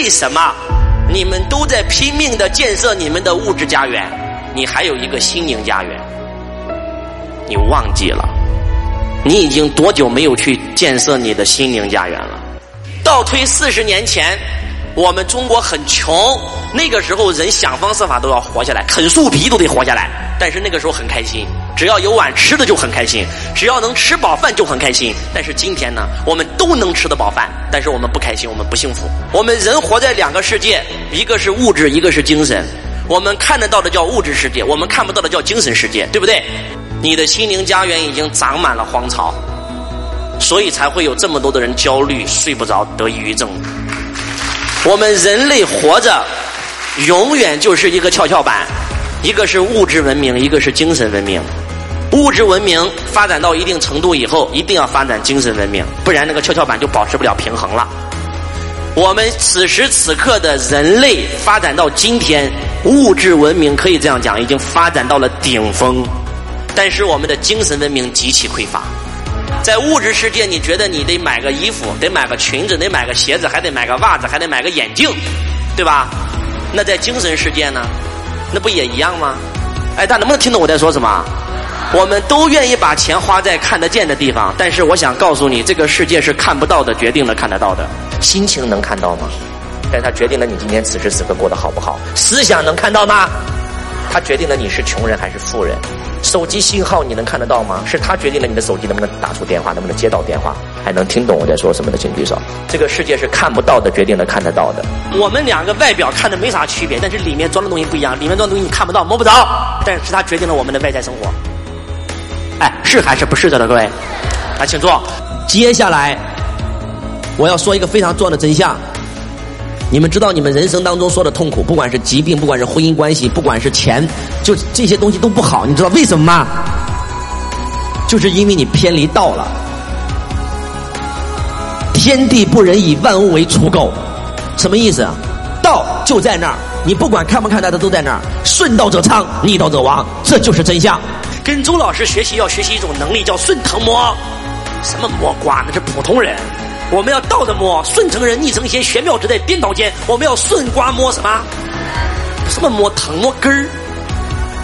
为什么你们都在拼命的建设你们的物质家园，你还有一个心灵家园？你忘记了？你已经多久没有去建设你的心灵家园了？倒推四十年前，我们中国很穷，那个时候人想方设法都要活下来，啃树皮都得活下来。但是那个时候很开心，只要有碗吃的就很开心，只要能吃饱饭就很开心。但是今天呢，我们都能吃得饱饭，但是我们不开心，我们不幸福。我们人活在两个世界，一个是物质，一个是精神。我们看得到的叫物质世界，我们看不到的叫精神世界，对不对？你的心灵家园已经长满了荒草，所以才会有这么多的人焦虑、睡不着、得抑郁症。我们人类活着，永远就是一个跷跷板，一个是物质文明，一个是精神文明。物质文明发展到一定程度以后，一定要发展精神文明，不然那个跷跷板就保持不了平衡了。我们此时此刻的人类发展到今天，物质文明可以这样讲，已经发展到了顶峰。但是我们的精神文明极其匮乏，在物质世界，你觉得你得买个衣服，得买个裙子，得买个鞋子，还得买个袜子，还得买个眼镜，对吧？那在精神世界呢？那不也一样吗？哎，大家能不能听懂我在说什么？我们都愿意把钱花在看得见的地方，但是我想告诉你，这个世界是看不到的，决定了看得到的。心情能看到吗？但它决定了你今天此时此刻过得好不好。思想能看到吗？它决定了你是穷人还是富人。手机信号你能看得到吗？是它决定了你的手机能不能打出电话，能不能接到电话，还能听懂我在说什么的，请举手。这个世界是看不到的，决定了看得到的。我们两个外表看的没啥区别，但是里面装的东西不一样。里面装的东西你看不到、摸不着，但是它决定了我们的外在生活。哎，是还是不是的了，各位？来，请坐。接下来我要说一个非常重要的真相。你们知道，你们人生当中说的痛苦，不管是疾病，不管是婚姻关系，不管是钱，就这些东西都不好。你知道为什么吗？就是因为你偏离道了。天地不仁，以万物为刍狗，什么意思啊？道就在那儿，你不管看不看到，它都在那儿。顺道者昌，逆道者亡，这就是真相。跟周老师学习，要学习一种能力，叫顺藤摸。什么摸瓜？那是普通人。我们要倒着摸，顺成人，逆成仙，玄妙之在颠倒间。我们要顺刮摸什么？什么摸藤摸根儿？